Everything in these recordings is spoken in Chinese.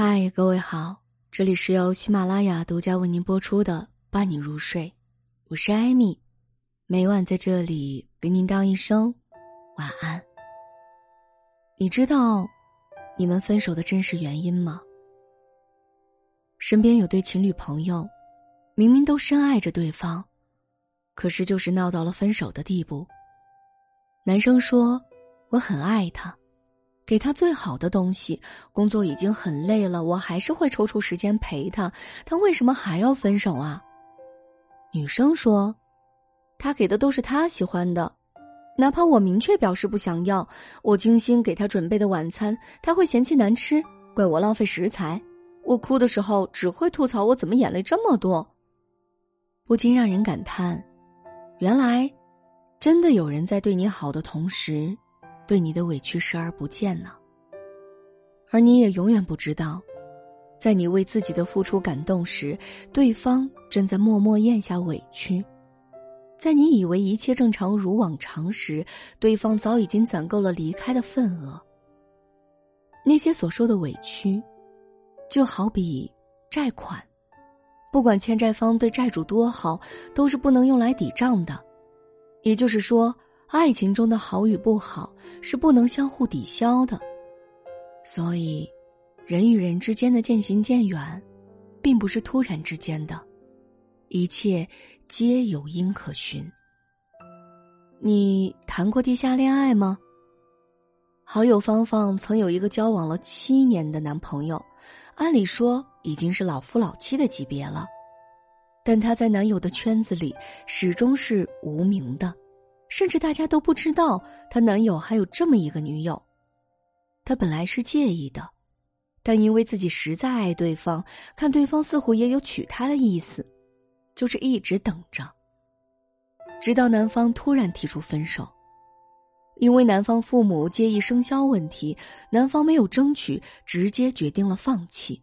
嗨，各位好，这里是由喜马拉雅独家为您播出的《伴你入睡》，我是艾米，每晚在这里给您道一声晚安。你知道你们分手的真实原因吗？身边有对情侣朋友，明明都深爱着对方，可是就是闹到了分手的地步。男生说：“我很爱他。”给他最好的东西，工作已经很累了，我还是会抽出时间陪他。他为什么还要分手啊？女生说：“他给的都是他喜欢的，哪怕我明确表示不想要，我精心给他准备的晚餐，他会嫌弃难吃，怪我浪费食材。我哭的时候只会吐槽我怎么眼泪这么多。”不禁让人感叹：原来，真的有人在对你好的同时。对你的委屈视而不见呢，而你也永远不知道，在你为自己的付出感动时，对方正在默默咽下委屈；在你以为一切正常如往常时，对方早已经攒够了离开的份额。那些所说的委屈，就好比债款，不管欠债方对债主多好，都是不能用来抵账的。也就是说。爱情中的好与不好是不能相互抵消的，所以，人与人之间的渐行渐远，并不是突然之间的，一切皆有因可循。你谈过地下恋爱吗？好友芳芳曾有一个交往了七年的男朋友，按理说已经是老夫老妻的级别了，但她在男友的圈子里始终是无名的。甚至大家都不知道她男友还有这么一个女友，她本来是介意的，但因为自己实在爱对方，看对方似乎也有娶她的意思，就是一直等着。直到男方突然提出分手，因为男方父母介意生肖问题，男方没有争取，直接决定了放弃。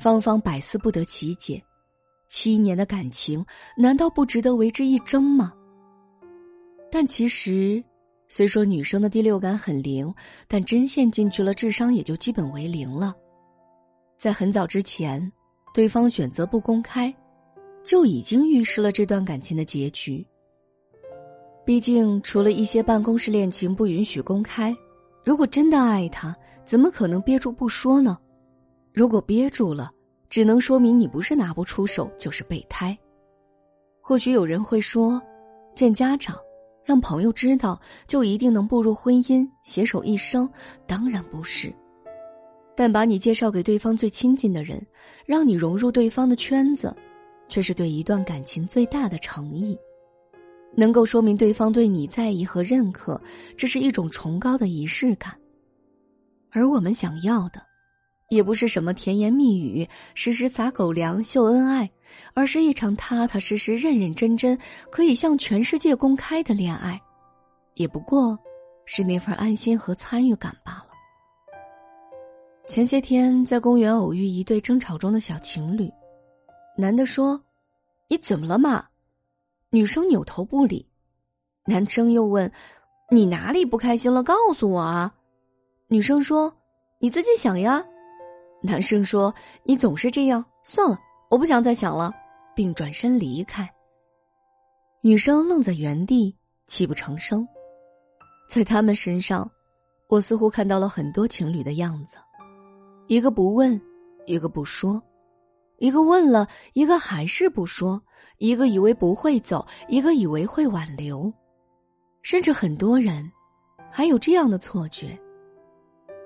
芳芳百思不得其解，七年的感情难道不值得为之一争吗？但其实，虽说女生的第六感很灵，但针线进去了，智商也就基本为零了。在很早之前，对方选择不公开，就已经预示了这段感情的结局。毕竟，除了一些办公室恋情不允许公开，如果真的爱他，怎么可能憋住不说呢？如果憋住了，只能说明你不是拿不出手，就是备胎。或许有人会说，见家长。让朋友知道就一定能步入婚姻携手一生？当然不是。但把你介绍给对方最亲近的人，让你融入对方的圈子，却是对一段感情最大的诚意。能够说明对方对你在意和认可，这是一种崇高的仪式感。而我们想要的。也不是什么甜言蜜语、时时撒狗粮、秀恩爱，而是一场踏踏实实、认认真真、可以向全世界公开的恋爱，也不过是那份安心和参与感罢了。前些天在公园偶遇一对争吵中的小情侣，男的说：“你怎么了嘛？”女生扭头不理，男生又问：“你哪里不开心了？告诉我啊！”女生说：“你自己想呀。”男生说：“你总是这样，算了，我不想再想了。”并转身离开。女生愣在原地，泣不成声。在他们身上，我似乎看到了很多情侣的样子：一个不问，一个不说；一个问了，一个还是不说；一个以为不会走，一个以为会挽留。甚至很多人还有这样的错觉。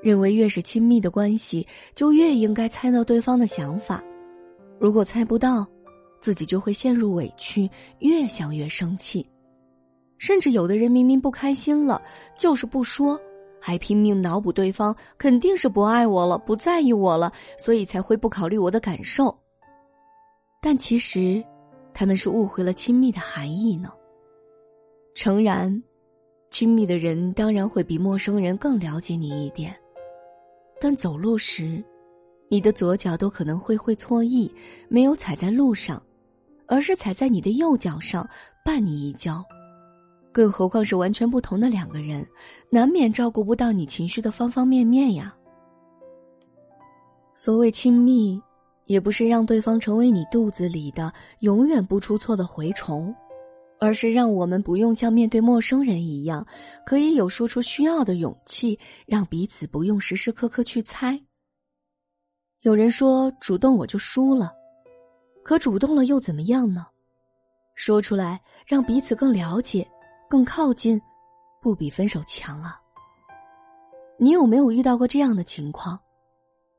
认为越是亲密的关系，就越应该猜到对方的想法。如果猜不到，自己就会陷入委屈，越想越生气。甚至有的人明明不开心了，就是不说，还拼命脑补对方肯定是不爱我了，不在意我了，所以才会不考虑我的感受。但其实，他们是误会了亲密的含义呢。诚然，亲密的人当然会比陌生人更了解你一点。但走路时，你的左脚都可能会会错意，没有踩在路上，而是踩在你的右脚上，绊你一跤。更何况是完全不同的两个人，难免照顾不到你情绪的方方面面呀。所谓亲密，也不是让对方成为你肚子里的永远不出错的蛔虫，而是让我们不用像面对陌生人一样，可以有说出需要的勇气，让彼此不用时时刻刻去猜。有人说主动我就输了，可主动了又怎么样呢？说出来让彼此更了解、更靠近，不比分手强啊。你有没有遇到过这样的情况？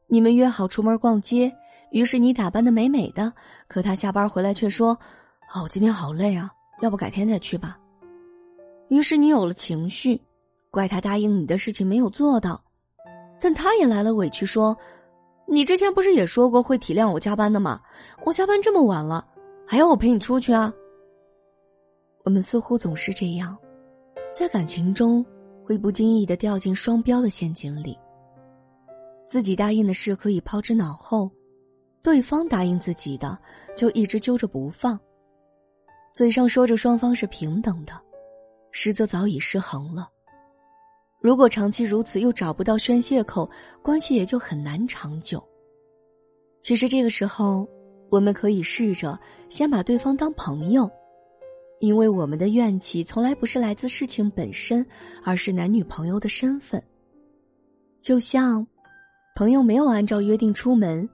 你们约好出门逛街，于是你打扮的美美的，可他下班回来却说：“哦，今天好累啊，要不改天再去吧。”于是你有了情绪，怪他答应你的事情没有做到，但他也来了委屈说：“你之前不是也说过会体谅我加班的吗？我下班这么晚了，还要我陪你出去啊？”我们似乎总是这样，在感情中。会不经意的掉进双标的陷阱里。自己答应的事可以抛之脑后，对方答应自己的就一直揪着不放。嘴上说着双方是平等的，实则早已失衡了。如果长期如此，又找不到宣泄口，关系也就很难长久。其实这个时候，我们可以试着先把对方当朋友。因为我们的怨气从来不是来自事情本身，而是男女朋友的身份。就像，朋友没有按照约定出门，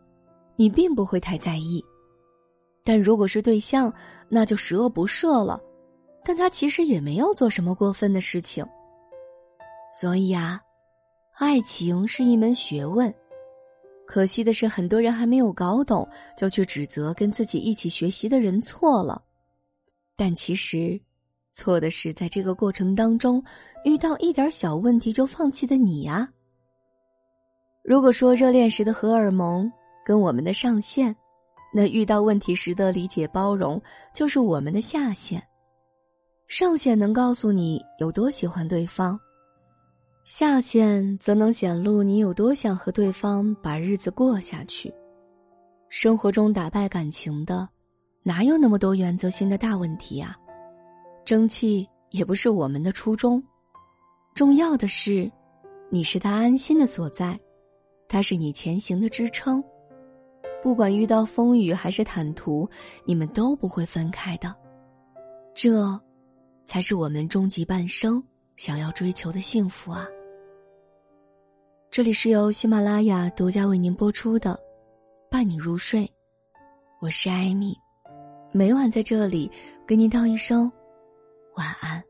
你并不会太在意；但如果是对象，那就十恶不赦了。但他其实也没有做什么过分的事情。所以啊，爱情是一门学问。可惜的是，很多人还没有搞懂，就去指责跟自己一起学习的人错了。但其实，错的是在这个过程当中遇到一点小问题就放弃的你呀。如果说热恋时的荷尔蒙跟我们的上限，那遇到问题时的理解包容就是我们的下限。上限能告诉你有多喜欢对方，下限则能显露你有多想和对方把日子过下去。生活中打败感情的。哪有那么多原则性的大问题啊？争气也不是我们的初衷。重要的是，你是他安心的所在，他是你前行的支撑。不管遇到风雨还是坦途，你们都不会分开的。这，才是我们终极半生想要追求的幸福啊！这里是由喜马拉雅独家为您播出的《伴你入睡》，我是艾米。每晚在这里跟您道一声晚安。